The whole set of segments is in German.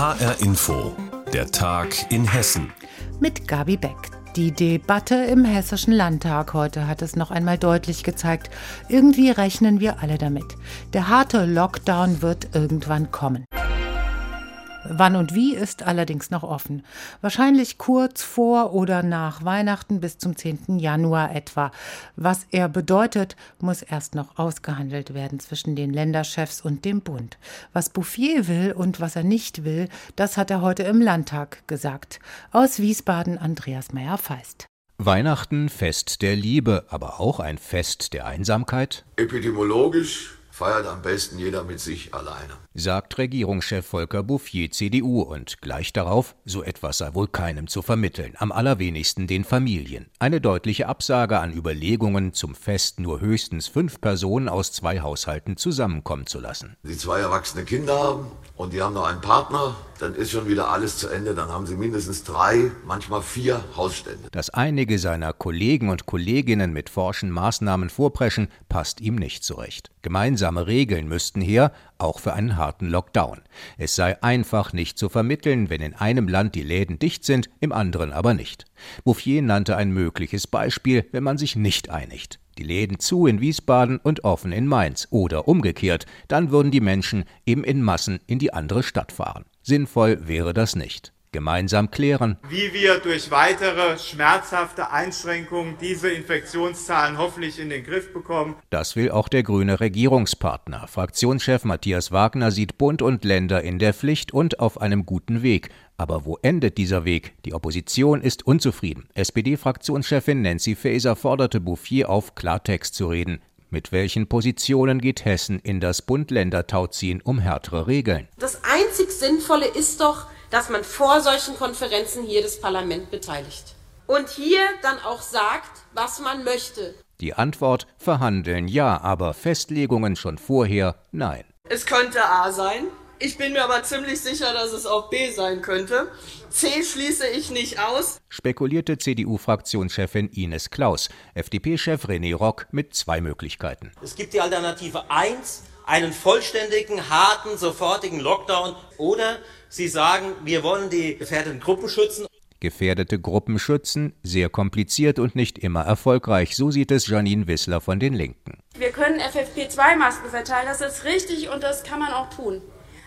HR Info, der Tag in Hessen. Mit Gabi Beck. Die Debatte im Hessischen Landtag heute hat es noch einmal deutlich gezeigt. Irgendwie rechnen wir alle damit. Der harte Lockdown wird irgendwann kommen. Wann und wie ist allerdings noch offen. Wahrscheinlich kurz vor oder nach Weihnachten bis zum 10. Januar etwa. Was er bedeutet, muss erst noch ausgehandelt werden zwischen den Länderchefs und dem Bund. Was Bouffier will und was er nicht will, das hat er heute im Landtag gesagt. Aus Wiesbaden Andreas Meyer-Feist. Weihnachten Fest der Liebe, aber auch ein Fest der Einsamkeit? Epidemiologisch feiert am besten jeder mit sich alleine sagt Regierungschef Volker Bouffier CDU und gleich darauf, so etwas sei wohl keinem zu vermitteln, am allerwenigsten den Familien. Eine deutliche Absage an Überlegungen, zum Fest nur höchstens fünf Personen aus zwei Haushalten zusammenkommen zu lassen. Sie zwei erwachsene Kinder haben und die haben noch einen Partner, dann ist schon wieder alles zu Ende, dann haben sie mindestens drei, manchmal vier Hausstände. Dass einige seiner Kollegen und Kolleginnen mit forschen Maßnahmen vorpreschen, passt ihm nicht zurecht. Gemeinsame Regeln müssten her, auch für einen harten Lockdown. Es sei einfach nicht zu vermitteln, wenn in einem Land die Läden dicht sind, im anderen aber nicht. Bouffier nannte ein mögliches Beispiel, wenn man sich nicht einigt. Die Läden zu in Wiesbaden und offen in Mainz oder umgekehrt, dann würden die Menschen eben in Massen in die andere Stadt fahren. Sinnvoll wäre das nicht gemeinsam klären. Wie wir durch weitere schmerzhafte Einschränkungen diese Infektionszahlen hoffentlich in den Griff bekommen. Das will auch der grüne Regierungspartner. Fraktionschef Matthias Wagner sieht Bund und Länder in der Pflicht und auf einem guten Weg. Aber wo endet dieser Weg? Die Opposition ist unzufrieden. SPD-Fraktionschefin Nancy Faeser forderte Bouffier auf, Klartext zu reden. Mit welchen Positionen geht Hessen in das Bund-Länder-Tauziehen um härtere Regeln? Das einzig Sinnvolle ist doch, dass man vor solchen Konferenzen hier das Parlament beteiligt. Und hier dann auch sagt, was man möchte. Die Antwort verhandeln ja, aber Festlegungen schon vorher nein. Es könnte A sein. Ich bin mir aber ziemlich sicher, dass es auch B sein könnte. C schließe ich nicht aus. Spekulierte CDU-Fraktionschefin Ines Klaus, FDP-Chef René Rock mit zwei Möglichkeiten. Es gibt die Alternative 1, einen vollständigen, harten, sofortigen Lockdown oder Sie sagen, wir wollen die gefährdeten Gruppen schützen. Gefährdete Gruppen schützen, sehr kompliziert und nicht immer erfolgreich. So sieht es Janine Wissler von den Linken. Wir können FFP2-Masken verteilen, das ist richtig und das kann man auch tun.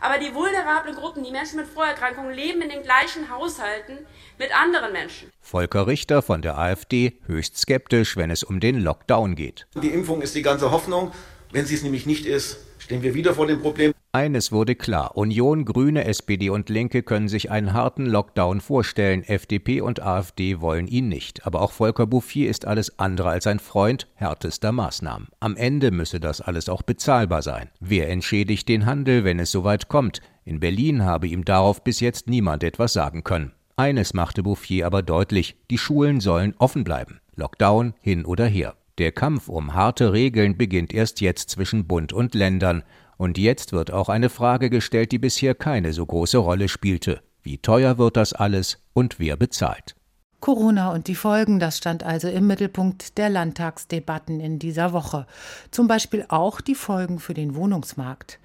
Aber die vulnerablen Gruppen, die Menschen mit Vorerkrankungen, leben in den gleichen Haushalten mit anderen Menschen. Volker Richter von der AfD höchst skeptisch, wenn es um den Lockdown geht. Die Impfung ist die ganze Hoffnung. Wenn sie es nämlich nicht ist, stehen wir wieder vor dem Problem. Eines wurde klar, Union, Grüne, SPD und Linke können sich einen harten Lockdown vorstellen, FDP und AfD wollen ihn nicht. Aber auch Volker Bouffier ist alles andere als ein Freund härtester Maßnahmen. Am Ende müsse das alles auch bezahlbar sein. Wer entschädigt den Handel, wenn es soweit kommt? In Berlin habe ihm darauf bis jetzt niemand etwas sagen können. Eines machte Bouffier aber deutlich, die Schulen sollen offen bleiben. Lockdown hin oder her. Der Kampf um harte Regeln beginnt erst jetzt zwischen Bund und Ländern. Und jetzt wird auch eine Frage gestellt, die bisher keine so große Rolle spielte. Wie teuer wird das alles und wer bezahlt? Corona und die Folgen, das stand also im Mittelpunkt der Landtagsdebatten in dieser Woche. Zum Beispiel auch die Folgen für den Wohnungsmarkt.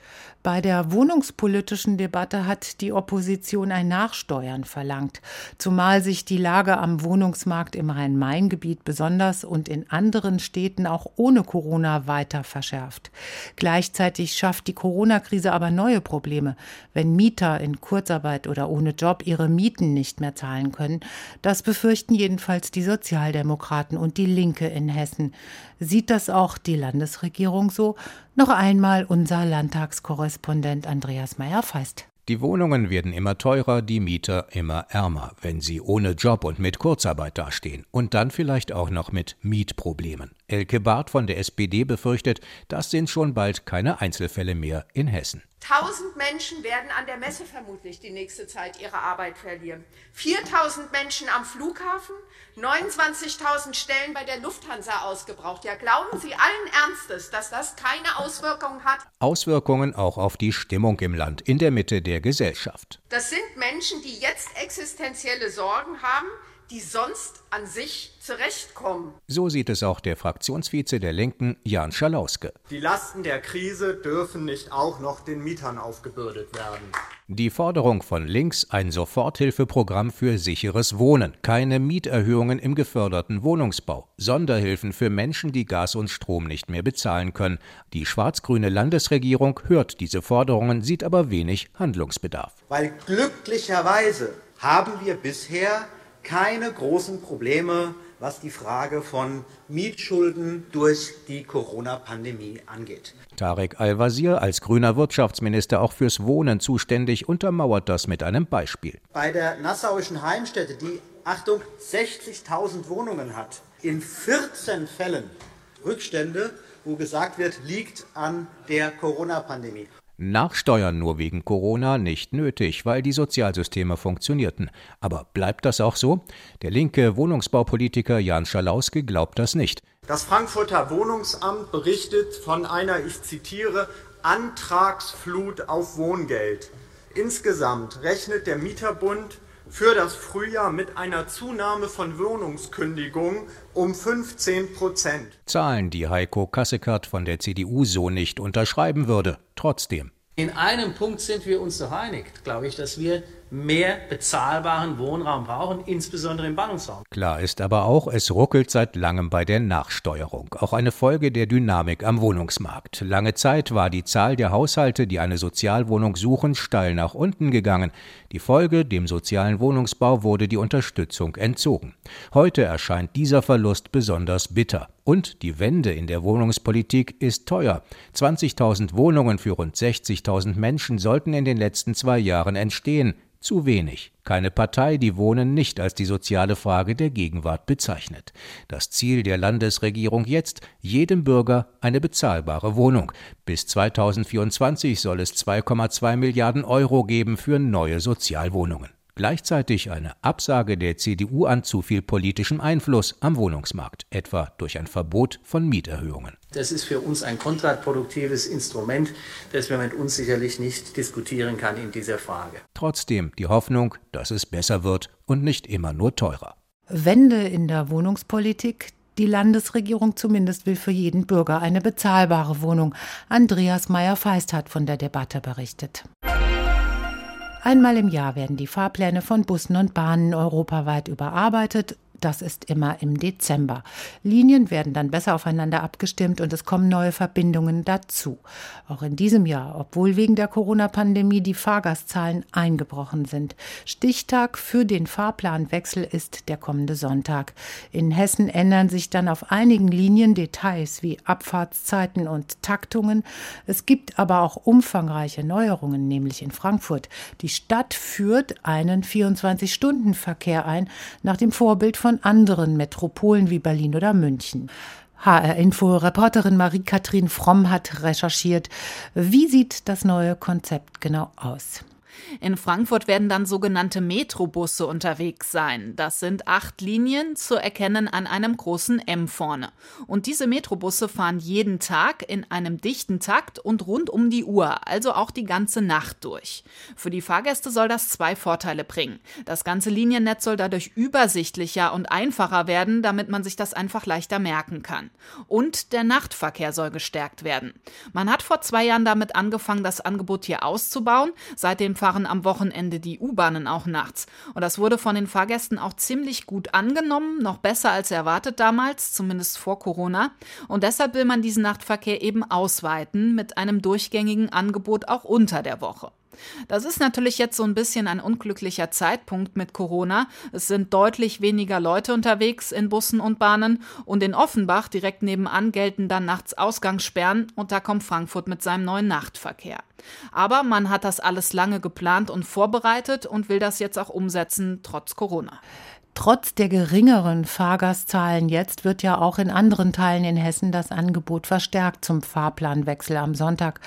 Bei der wohnungspolitischen Debatte hat die Opposition ein Nachsteuern verlangt, zumal sich die Lage am Wohnungsmarkt im Rhein-Main-Gebiet besonders und in anderen Städten auch ohne Corona weiter verschärft. Gleichzeitig schafft die Corona-Krise aber neue Probleme. Wenn Mieter in Kurzarbeit oder ohne Job ihre Mieten nicht mehr zahlen können, das befürchten jedenfalls die Sozialdemokraten und die Linke in Hessen. Sieht das auch die Landesregierung so? Noch einmal unser Landtagskorrespondent Andreas Meyer-Feist. Die Wohnungen werden immer teurer, die Mieter immer ärmer, wenn sie ohne Job und mit Kurzarbeit dastehen. Und dann vielleicht auch noch mit Mietproblemen. Elke Barth von der SPD befürchtet, das sind schon bald keine Einzelfälle mehr in Hessen. Tausend Menschen werden an der Messe vermutlich die nächste Zeit ihre Arbeit verlieren. 4000 Menschen am Flughafen, 29.000 Stellen bei der Lufthansa ausgebraucht. Ja, glauben Sie allen Ernstes, dass das keine Auswirkungen hat? Auswirkungen auch auf die Stimmung im Land, in der Mitte der Gesellschaft. Das sind Menschen, die jetzt existenzielle Sorgen haben, die sonst an sich zurechtkommen. So sieht es auch der Fraktionsvize der Linken, Jan Schalauske. Die Lasten der Krise dürfen nicht auch noch den Mietern aufgebürdet werden. Die Forderung von links ein Soforthilfeprogramm für sicheres Wohnen, keine Mieterhöhungen im geförderten Wohnungsbau, Sonderhilfen für Menschen, die Gas und Strom nicht mehr bezahlen können. Die schwarz-grüne Landesregierung hört diese Forderungen, sieht aber wenig Handlungsbedarf. Weil glücklicherweise haben wir bisher keine großen Probleme, was die Frage von Mietschulden durch die Corona-Pandemie angeht. Tarek Al-Wazir als grüner Wirtschaftsminister auch fürs Wohnen zuständig untermauert das mit einem Beispiel. Bei der Nassauischen Heimstätte, die Achtung 60.000 Wohnungen hat, in 14 Fällen Rückstände, wo gesagt wird, liegt an der Corona-Pandemie. Nachsteuern nur wegen Corona nicht nötig, weil die Sozialsysteme funktionierten. Aber bleibt das auch so? Der linke Wohnungsbaupolitiker Jan Schalauske glaubt das nicht. Das Frankfurter Wohnungsamt berichtet von einer, ich zitiere, Antragsflut auf Wohngeld. Insgesamt rechnet der Mieterbund für das Frühjahr mit einer Zunahme von Wohnungskündigungen um 15 Prozent. Zahlen, die Heiko Kasseckert von der CDU so nicht unterschreiben würde. Trotzdem. In einem Punkt sind wir uns doch einig, glaube ich, dass wir mehr bezahlbaren Wohnraum brauchen, insbesondere im Ballungsraum. Klar ist aber auch, es ruckelt seit langem bei der Nachsteuerung. Auch eine Folge der Dynamik am Wohnungsmarkt. Lange Zeit war die Zahl der Haushalte, die eine Sozialwohnung suchen, steil nach unten gegangen. Die Folge, dem sozialen Wohnungsbau wurde die Unterstützung entzogen. Heute erscheint dieser Verlust besonders bitter. Und die Wende in der Wohnungspolitik ist teuer. 20.000 Wohnungen für rund 60.000 Menschen sollten in den letzten zwei Jahren entstehen. Zu wenig. Keine Partei, die Wohnen nicht als die soziale Frage der Gegenwart bezeichnet. Das Ziel der Landesregierung jetzt, jedem Bürger eine bezahlbare Wohnung. Bis 2024 soll es 2,2 Milliarden Euro geben für neue Sozialwohnungen. Gleichzeitig eine Absage der CDU an zu viel politischem Einfluss am Wohnungsmarkt, etwa durch ein Verbot von Mieterhöhungen. Das ist für uns ein kontraproduktives Instrument, das man mit uns sicherlich nicht diskutieren kann in dieser Frage. Trotzdem die Hoffnung, dass es besser wird und nicht immer nur teurer. Wende in der Wohnungspolitik. Die Landesregierung zumindest will für jeden Bürger eine bezahlbare Wohnung. Andreas Meyer-Feist hat von der Debatte berichtet. Einmal im Jahr werden die Fahrpläne von Bussen und Bahnen europaweit überarbeitet das ist immer im Dezember. Linien werden dann besser aufeinander abgestimmt und es kommen neue Verbindungen dazu. Auch in diesem Jahr, obwohl wegen der Corona-Pandemie die Fahrgastzahlen eingebrochen sind. Stichtag für den Fahrplanwechsel ist der kommende Sonntag. In Hessen ändern sich dann auf einigen Linien Details wie Abfahrtszeiten und Taktungen. Es gibt aber auch umfangreiche Neuerungen, nämlich in Frankfurt. Die Stadt führt einen 24-Stunden-Verkehr ein, nach dem Vorbild von von anderen Metropolen wie Berlin oder München. HR-Info-Reporterin Marie-Kathrin Fromm hat recherchiert. Wie sieht das neue Konzept genau aus? In Frankfurt werden dann sogenannte Metrobusse unterwegs sein. Das sind acht Linien, zu erkennen an einem großen M vorne. Und diese Metrobusse fahren jeden Tag in einem dichten Takt und rund um die Uhr, also auch die ganze Nacht durch. Für die Fahrgäste soll das zwei Vorteile bringen. Das ganze Liniennetz soll dadurch übersichtlicher und einfacher werden, damit man sich das einfach leichter merken kann. Und der Nachtverkehr soll gestärkt werden. Man hat vor zwei Jahren damit angefangen, das Angebot hier auszubauen. Seitdem fahren am Wochenende die U-Bahnen auch nachts. Und das wurde von den Fahrgästen auch ziemlich gut angenommen, noch besser als erwartet damals, zumindest vor Corona. Und deshalb will man diesen Nachtverkehr eben ausweiten mit einem durchgängigen Angebot auch unter der Woche. Das ist natürlich jetzt so ein bisschen ein unglücklicher Zeitpunkt mit Corona. Es sind deutlich weniger Leute unterwegs in Bussen und Bahnen und in Offenbach direkt nebenan gelten dann nachts Ausgangssperren und da kommt Frankfurt mit seinem neuen Nachtverkehr. Aber man hat das alles lange geplant und vorbereitet und will das jetzt auch umsetzen, trotz Corona. Trotz der geringeren Fahrgastzahlen jetzt wird ja auch in anderen Teilen in Hessen das Angebot verstärkt zum Fahrplanwechsel am Sonntag.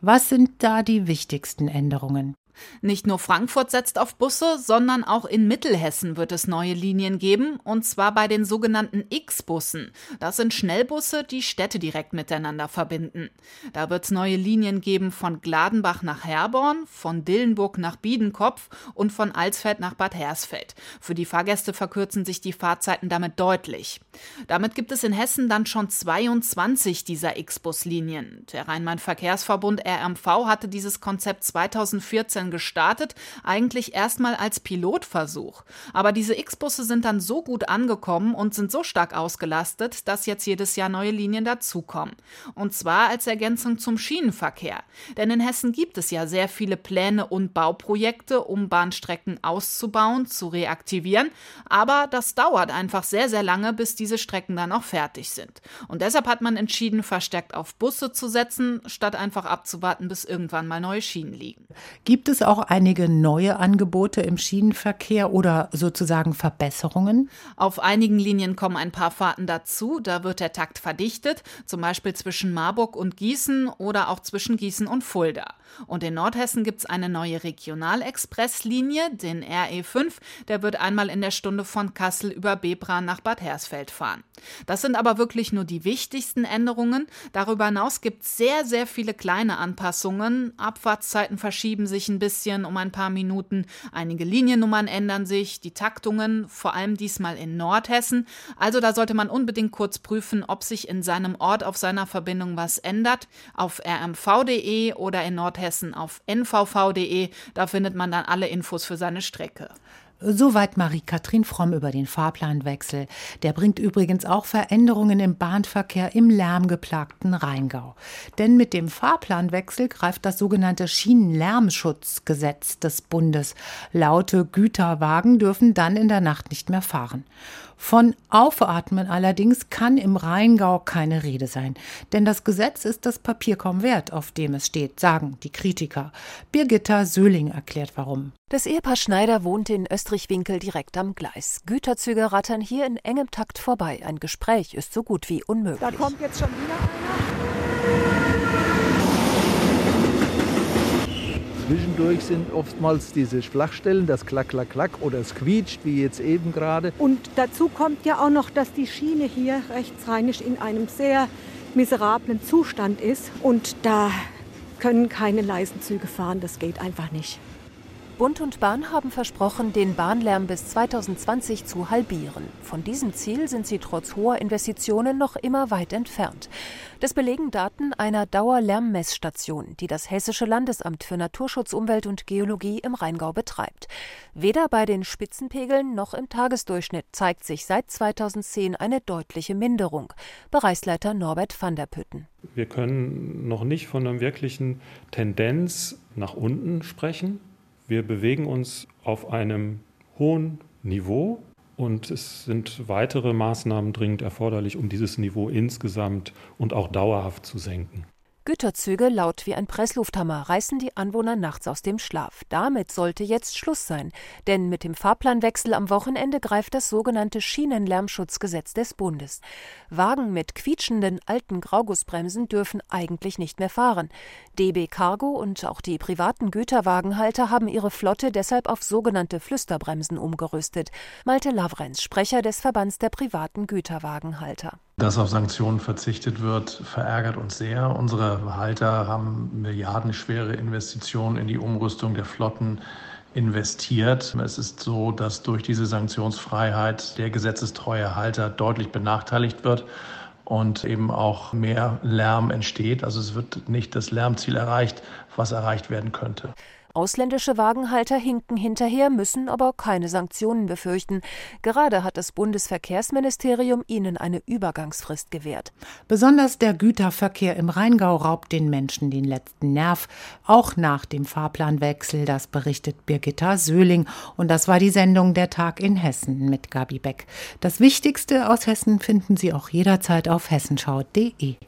Was sind da die wichtigsten Änderungen? Nicht nur Frankfurt setzt auf Busse, sondern auch in Mittelhessen wird es neue Linien geben, und zwar bei den sogenannten X-Bussen. Das sind Schnellbusse, die Städte direkt miteinander verbinden. Da wird es neue Linien geben von Gladenbach nach Herborn, von Dillenburg nach Biedenkopf und von Alsfeld nach Bad Hersfeld. Für die Fahrgäste verkürzen sich die Fahrzeiten damit deutlich. Damit gibt es in Hessen dann schon 22 dieser X-Bus-Linien. Der Rhein-Main-Verkehrsverbund RMV hatte dieses Konzept 2014 gestartet, eigentlich erstmal als Pilotversuch. Aber diese X-Busse sind dann so gut angekommen und sind so stark ausgelastet, dass jetzt jedes Jahr neue Linien dazukommen. Und zwar als Ergänzung zum Schienenverkehr. Denn in Hessen gibt es ja sehr viele Pläne und Bauprojekte, um Bahnstrecken auszubauen, zu reaktivieren. Aber das dauert einfach sehr, sehr lange, bis diese Strecken dann auch fertig sind. Und deshalb hat man entschieden, verstärkt auf Busse zu setzen, statt einfach abzuwarten, bis irgendwann mal neue Schienen liegen. Gibt es auch einige neue Angebote im Schienenverkehr oder sozusagen Verbesserungen? Auf einigen Linien kommen ein paar Fahrten dazu. Da wird der Takt verdichtet, zum Beispiel zwischen Marburg und Gießen oder auch zwischen Gießen und Fulda. Und in Nordhessen gibt es eine neue Regionalexpresslinie, den RE5. Der wird einmal in der Stunde von Kassel über Bebra nach Bad Hersfeld fahren. Das sind aber wirklich nur die wichtigsten Änderungen. Darüber hinaus gibt es sehr, sehr viele kleine Anpassungen. Abfahrtszeiten verschieben sich ein bisschen um ein paar Minuten. Einige Liniennummern ändern sich, die Taktungen, vor allem diesmal in Nordhessen. Also da sollte man unbedingt kurz prüfen, ob sich in seinem Ort auf seiner Verbindung was ändert. Auf rmv.de oder in Nordhessen auf nvv.de, da findet man dann alle Infos für seine Strecke. Soweit Marie-Kathrin Fromm über den Fahrplanwechsel. Der bringt übrigens auch Veränderungen im Bahnverkehr im lärmgeplagten Rheingau. Denn mit dem Fahrplanwechsel greift das sogenannte Schienenlärmschutzgesetz des Bundes. Laute Güterwagen dürfen dann in der Nacht nicht mehr fahren. Von Aufatmen allerdings kann im Rheingau keine Rede sein, denn das Gesetz ist das Papier kaum wert, auf dem es steht, sagen die Kritiker. Birgitta Söhling erklärt warum. Das Ehepaar Schneider wohnt in Österreich-Winkel direkt am Gleis. Güterzüge rattern hier in engem Takt vorbei. Ein Gespräch ist so gut wie unmöglich. Da kommt jetzt schon wieder einer. Zwischendurch sind oftmals diese Flachstellen, das Klack, Klack, Klack oder es quietscht, wie jetzt eben gerade. Und dazu kommt ja auch noch, dass die Schiene hier rechtsrheinisch in einem sehr miserablen Zustand ist. Und da können keine leisen Züge fahren, das geht einfach nicht. Bund und Bahn haben versprochen, den Bahnlärm bis 2020 zu halbieren. Von diesem Ziel sind sie trotz hoher Investitionen noch immer weit entfernt. Das belegen Daten einer Dauerlärmmessstation, die das Hessische Landesamt für Naturschutz, Umwelt und Geologie im Rheingau betreibt. Weder bei den Spitzenpegeln noch im Tagesdurchschnitt zeigt sich seit 2010 eine deutliche Minderung. Bereichsleiter Norbert van der Pütten. Wir können noch nicht von einer wirklichen Tendenz nach unten sprechen. Wir bewegen uns auf einem hohen Niveau und es sind weitere Maßnahmen dringend erforderlich, um dieses Niveau insgesamt und auch dauerhaft zu senken. Güterzüge laut wie ein Presslufthammer reißen die Anwohner nachts aus dem Schlaf. Damit sollte jetzt Schluss sein, denn mit dem Fahrplanwechsel am Wochenende greift das sogenannte Schienenlärmschutzgesetz des Bundes. Wagen mit quietschenden alten Graugussbremsen dürfen eigentlich nicht mehr fahren. DB Cargo und auch die privaten Güterwagenhalter haben ihre Flotte deshalb auf sogenannte Flüsterbremsen umgerüstet. Malte Lavrenz, Sprecher des Verbands der privaten Güterwagenhalter. Dass auf Sanktionen verzichtet wird, verärgert uns sehr. Unsere Halter haben milliardenschwere Investitionen in die Umrüstung der Flotten investiert. Es ist so, dass durch diese Sanktionsfreiheit der gesetzestreue Halter deutlich benachteiligt wird und eben auch mehr Lärm entsteht. Also es wird nicht das Lärmziel erreicht, was erreicht werden könnte. Ausländische Wagenhalter hinken hinterher, müssen aber keine Sanktionen befürchten. Gerade hat das Bundesverkehrsministerium ihnen eine Übergangsfrist gewährt. Besonders der Güterverkehr im Rheingau raubt den Menschen den letzten Nerv, auch nach dem Fahrplanwechsel, das berichtet Birgitta Söhling. Und das war die Sendung Der Tag in Hessen mit Gabi Beck. Das Wichtigste aus Hessen finden Sie auch jederzeit auf hessenschau.de.